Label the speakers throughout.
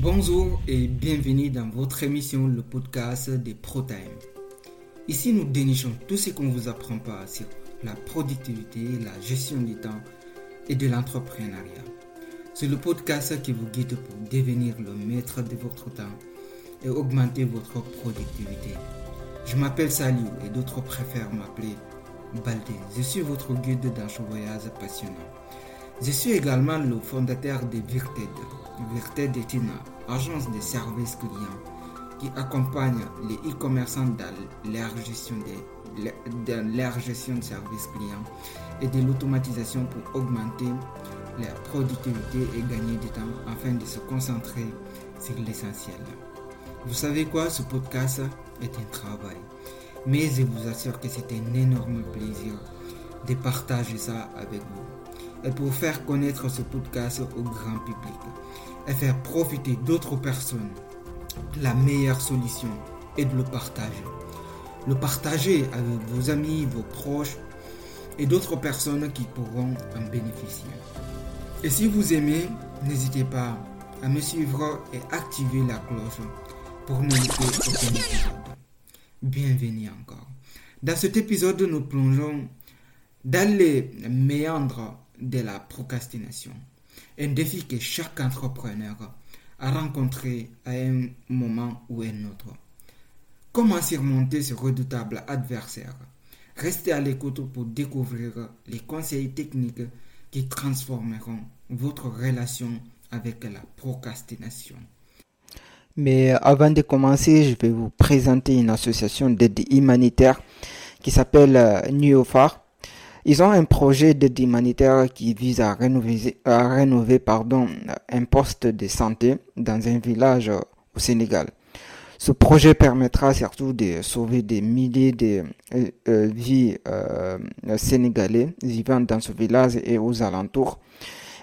Speaker 1: Bonjour et bienvenue dans votre émission, le podcast des ProTime. Ici, nous dénichons tout ce qu'on vous apprend pas sur la productivité, la gestion du temps et de l'entrepreneuriat. C'est le podcast qui vous guide pour devenir le maître de votre temps et augmenter votre productivité. Je m'appelle Saliou et d'autres préfèrent m'appeler Baldé. Je suis votre guide dans ce voyage passionnant. Je suis également le fondateur de Virted. Virted est une agence de services clients qui accompagne les e-commerçants dans leur gestion, de, leur gestion de services clients et de l'automatisation pour augmenter leur productivité et gagner du temps afin de se concentrer sur l'essentiel. Vous savez quoi, ce podcast est un travail. Mais je vous assure que c'est un énorme plaisir de partager ça avec vous. Et pour faire connaître ce podcast au grand public et faire profiter d'autres personnes, la meilleure solution est de le partager. Le partager avec vos amis, vos proches et d'autres personnes qui pourront en bénéficier. Et si vous aimez, n'hésitez pas à me suivre et activer la cloche pour ne louper aucun épisode. Bienvenue encore. Dans cet épisode, nous plongeons dans les méandres de la procrastination, un défi que chaque entrepreneur a rencontré à un moment ou un autre. Comment surmonter ce redoutable adversaire? Restez à l'écoute pour découvrir les conseils techniques qui transformeront votre relation avec la procrastination. Mais avant de commencer, je vais vous présenter une association d'aide humanitaire qui s'appelle Nuofar. Ils ont un projet d'aide humanitaire qui vise à rénover, pardon, un poste de santé dans un village au Sénégal. Ce projet permettra surtout de sauver des milliers de euh, euh, vies sénégalais vivant dans ce village et aux alentours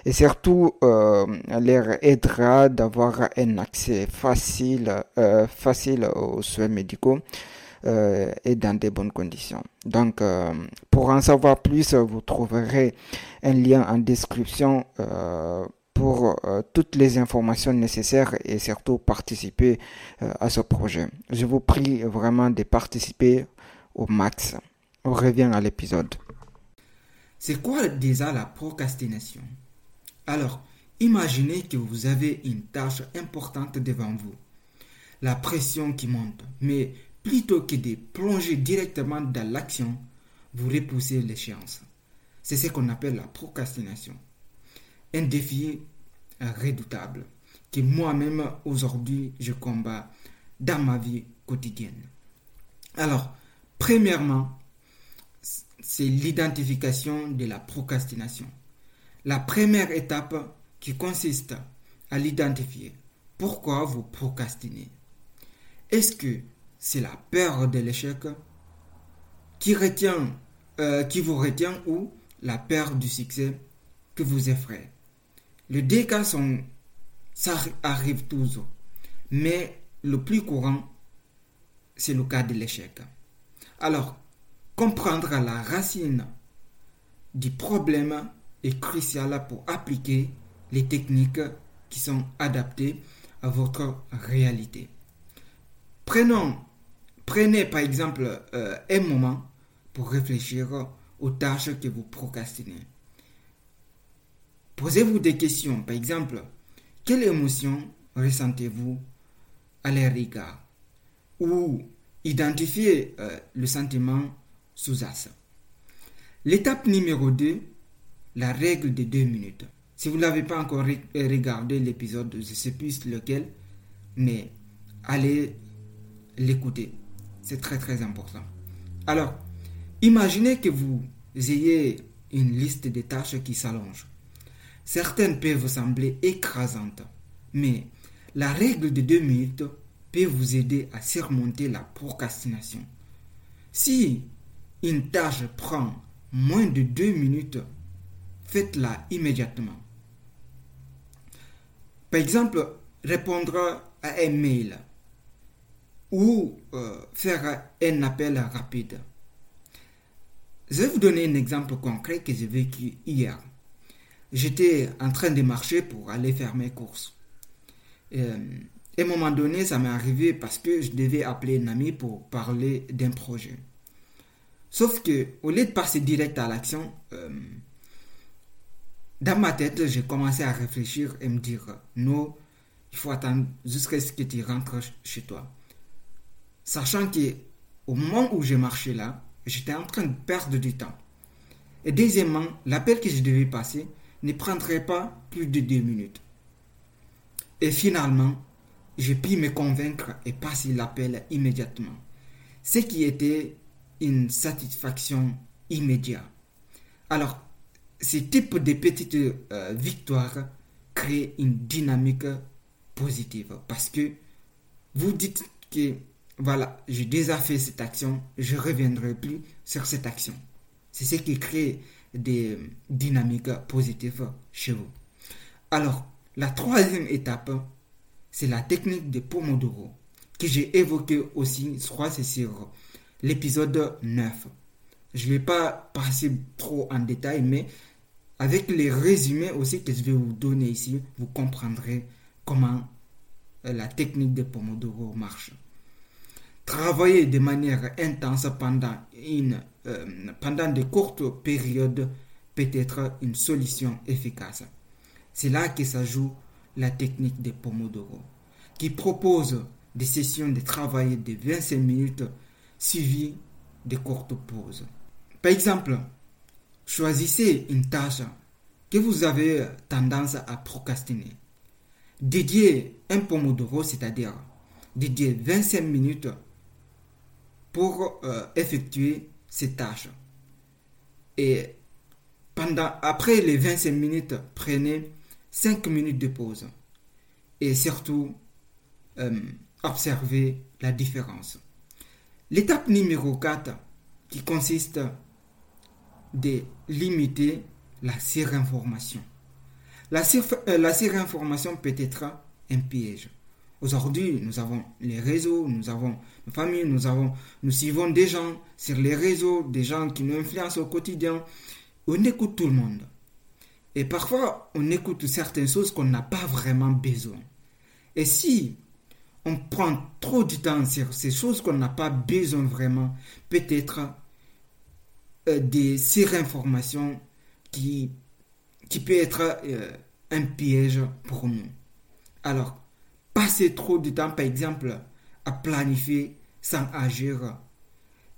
Speaker 1: et surtout euh, leur aidera d'avoir un accès facile, euh, facile aux soins médicaux euh, et dans des bonnes conditions. Donc, euh, pour en savoir plus, vous trouverez un lien en description euh, pour toutes les informations nécessaires et surtout participer à ce projet. Je vous prie vraiment de participer au max. On revient à l'épisode. C'est quoi déjà la procrastination? Alors, imaginez que vous avez une tâche importante devant vous. La pression qui monte, mais plutôt que de plonger directement dans l'action, vous repoussez l'échéance. C'est ce qu'on appelle la procrastination. Un défi redoutable que moi-même aujourd'hui je combats dans ma vie quotidienne. Alors, premièrement, c'est l'identification de la procrastination. La première étape qui consiste à l'identifier. Pourquoi vous procrastinez? Est-ce que c'est la peur de l'échec qui, retient, euh, qui vous retient ou la peur du succès que vous effraie Les deux cas sont, ça arrive toujours. Mais le plus courant, c'est le cas de l'échec. Alors, comprendre la racine du problème est crucial pour appliquer les techniques qui sont adaptées à votre réalité. Prenons, prenez par exemple euh, un moment pour réfléchir aux tâches que vous procrastinez. Posez-vous des questions. Par exemple, quelle émotion ressentez-vous à leur égard? Ou identifiez euh, le sentiment sous-jacent. L'étape numéro 2 la règle de deux minutes. Si vous n'avez pas encore regardé l'épisode, je ne sais plus lequel, mais allez l'écouter. C'est très très important. Alors, imaginez que vous ayez une liste de tâches qui s'allonge. Certaines peuvent vous sembler écrasantes, mais la règle de deux minutes peut vous aider à surmonter la procrastination. Si une tâche prend moins de deux minutes faites-la immédiatement. Par exemple, répondre à un mail ou euh, faire un appel rapide. Je vais vous donner un exemple concret que j'ai vécu hier. J'étais en train de marcher pour aller faire mes courses. Euh, et à un moment donné, ça m'est arrivé parce que je devais appeler un ami pour parler d'un projet. Sauf que, au lieu de passer direct à l'action, euh, dans ma tête, j'ai commencé à réfléchir et me dire non, il faut attendre jusqu'à ce que tu rentres chez toi. Sachant que au moment où j'ai marché là, j'étais en train de perdre du temps. Et deuxièmement, l'appel que je devais passer ne prendrait pas plus de deux minutes. Et finalement, j'ai pu me convaincre et passer l'appel immédiatement. Ce qui était une satisfaction immédiate. Alors, ce type de petites euh, victoires crée une dynamique positive parce que vous dites que voilà, j'ai déjà fait cette action, je ne reviendrai plus sur cette action. C'est ce qui crée des dynamiques positives chez vous. Alors, la troisième étape, c'est la technique de Pomodoro, que j'ai évoquée aussi, je crois c'est sur l'épisode 9. Je ne vais pas passer trop en détail, mais avec les résumés aussi que je vais vous donner ici, vous comprendrez comment euh, la technique de Pomodoro marche. Travailler de manière intense pendant, une, euh, pendant de courtes périodes peut être une solution efficace. C'est là que ça joue la technique de Pomodoro, qui propose des sessions de travail de 25 minutes suivies de courtes pauses. Par exemple, choisissez une tâche que vous avez tendance à procrastiner. Dédiez un Pomodoro, c'est-à-dire dédiez 25 minutes pour euh, effectuer ces tâches. Et pendant, après les 25 minutes, prenez 5 minutes de pause. Et surtout, euh, observez la différence. L'étape numéro 4, qui consiste de limiter la surinformation. La, euh, la surinformation peut être un piège. Aujourd'hui, nous avons les réseaux, nous avons nos familles, nous avons, nous suivons des gens sur les réseaux, des gens qui nous influencent au quotidien. On écoute tout le monde. Et parfois, on écoute certaines choses qu'on n'a pas vraiment besoin. Et si on prend trop de temps sur ces choses qu'on n'a pas besoin vraiment, peut-être euh, des surinformations qui, qui peut être euh, un piège pour nous. Alors, passer trop de temps, par exemple, à planifier sans agir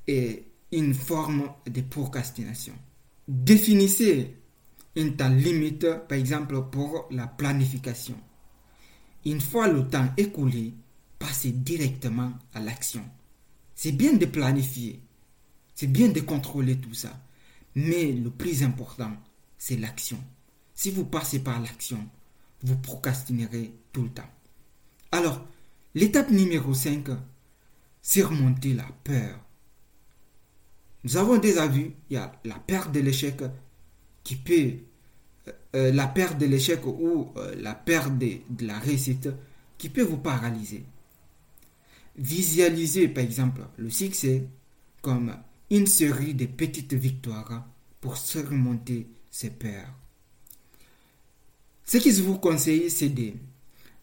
Speaker 1: est une forme de procrastination. Définissez une temps limite, par exemple, pour la planification. Une fois le temps écoulé, passez directement à l'action. C'est bien de planifier, c'est bien de contrôler tout ça, mais le plus important, c'est l'action. Si vous passez par l'action, vous procrastinerez tout le temps. Alors, l'étape numéro 5, surmonter la peur. Nous avons déjà vu, il y a la peur de l'échec qui peut, euh, euh, la peur de l'échec ou euh, la peur de, de la réussite qui peut vous paralyser. Visualisez par exemple le succès comme une série de petites victoires pour surmonter ces peurs. Ce que je vous conseille, c'est de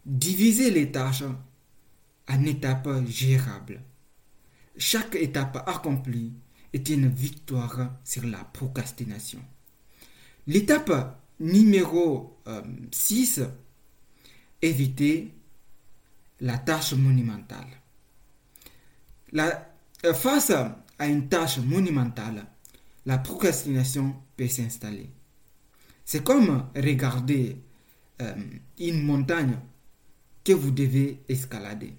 Speaker 1: diviser les tâches en étapes gérables. Chaque étape accomplie est une victoire sur la procrastination. L'étape numéro 6, euh, éviter la tâche monumentale. Euh, face à une tâche monumentale, la procrastination peut s'installer. C'est comme regarder euh, une montagne que vous devez escalader.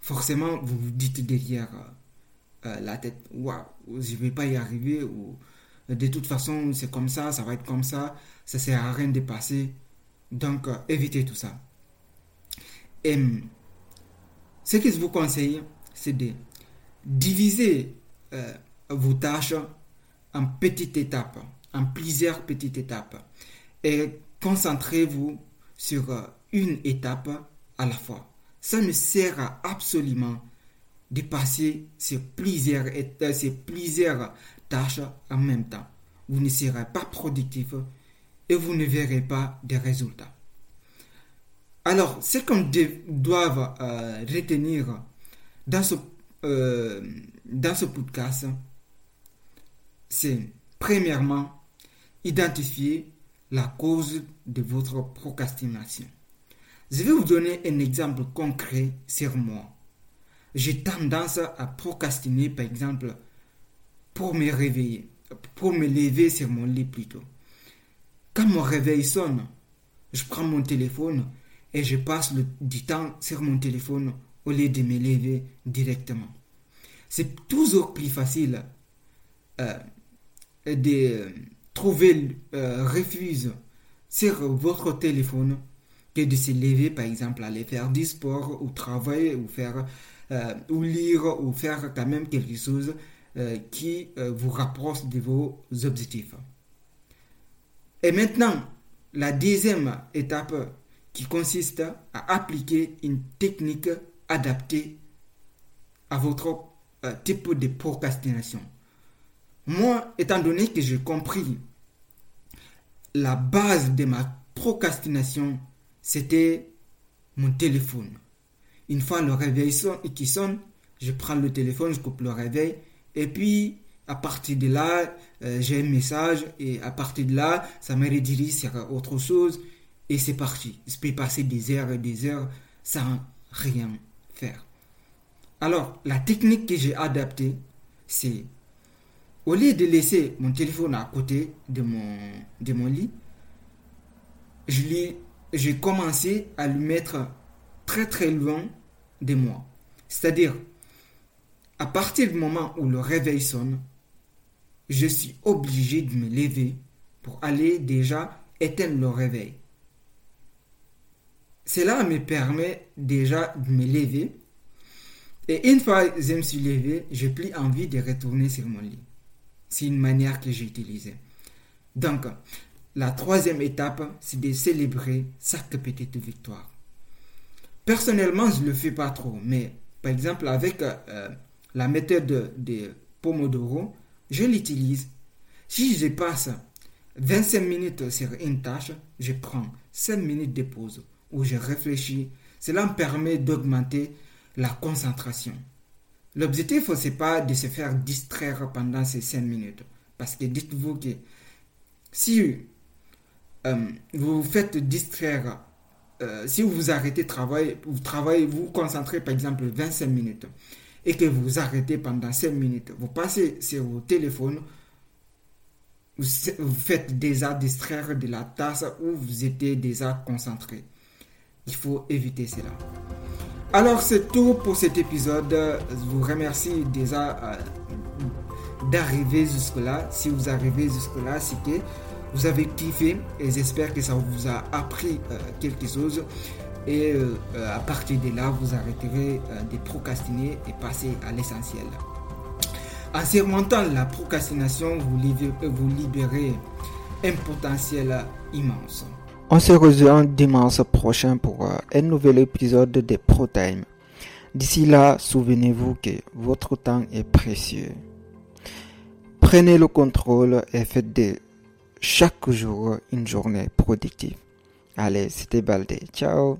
Speaker 1: Forcément, vous vous dites derrière euh, la tête, waouh, je ne vais pas y arriver, ou de toute façon, c'est comme ça, ça va être comme ça, ça ne sert à rien de passer. Donc, euh, évitez tout ça. Et ce que je vous conseille, c'est de diviser vos tâches en petites étapes, en plusieurs petites étapes. Et concentrez-vous sur euh, une étape à la fois. Ça ne sert à absolument de passer sur plusieurs, euh, sur plusieurs tâches en même temps. Vous ne serez pas productif et vous ne verrez pas de résultats. Alors, ce qu'on doit euh, retenir dans ce, euh, dans ce podcast, c'est premièrement identifier la cause de votre procrastination. Je vais vous donner un exemple concret sur moi. J'ai tendance à procrastiner, par exemple, pour me réveiller, pour me lever sur mon lit plutôt. Quand mon réveil sonne, je prends mon téléphone et je passe du temps sur mon téléphone au lieu de me lever directement. C'est toujours plus facile euh, de trouver euh, refuge sur votre téléphone que de se lever, par exemple, aller faire du sport ou travailler ou faire euh, ou lire ou faire quand même quelque chose euh, qui vous rapproche de vos objectifs. Et maintenant, la deuxième étape qui consiste à appliquer une technique adaptée à votre type de procrastination. Moi, étant donné que j'ai compris la base de ma procrastination, c'était mon téléphone. Une fois le réveil sonne, qui sonne, je prends le téléphone, je coupe le réveil, et puis à partir de là, euh, j'ai un message, et à partir de là, ça me redirige sur autre chose, et c'est parti. Je peux passer des heures et des heures sans rien faire. Alors, la technique que j'ai adaptée, c'est au lieu de laisser mon téléphone à côté de mon, de mon lit, j'ai commencé à le mettre très très loin de moi. C'est-à-dire, à partir du moment où le réveil sonne, je suis obligé de me lever pour aller déjà éteindre le réveil. Cela me permet déjà de me lever. Et une fois que je me suis levé, je n'ai plus envie de retourner sur mon lit. C'est une manière que j'ai utilisée. Donc, la troisième étape, c'est de célébrer chaque petite victoire. Personnellement, je ne le fais pas trop, mais par exemple, avec euh, la méthode de Pomodoro, je l'utilise. Si je passe 25 minutes sur une tâche, je prends 5 minutes de pause où je réfléchis. Cela me permet d'augmenter la concentration. L'objectif, ce n'est pas de se faire distraire pendant ces 5 minutes. Parce que dites-vous que si vous vous faites distraire, euh, si vous arrêtez de travailler, vous travaillez, vous concentrez par exemple 25 minutes et que vous arrêtez pendant 5 minutes, vous passez sur vos téléphones, vous, vous faites déjà distraire de la tasse où vous étiez déjà concentré. Il faut éviter cela. Alors c'est tout pour cet épisode. Je vous remercie déjà euh, d'arriver jusque-là. Si vous arrivez jusque-là, c'est que vous avez kiffé et j'espère que ça vous a appris euh, quelque chose. Et euh, à partir de là, vous arrêterez de procrastiner et passer à l'essentiel. En surmontant la procrastination, vous vous libérez un potentiel immense.
Speaker 2: On se rejoint dimanche prochain pour euh, un nouvel épisode de ProTime. D'ici là, souvenez-vous que votre temps est précieux. Prenez le contrôle et faites de chaque jour une journée productive. Allez, c'était Baldé. Ciao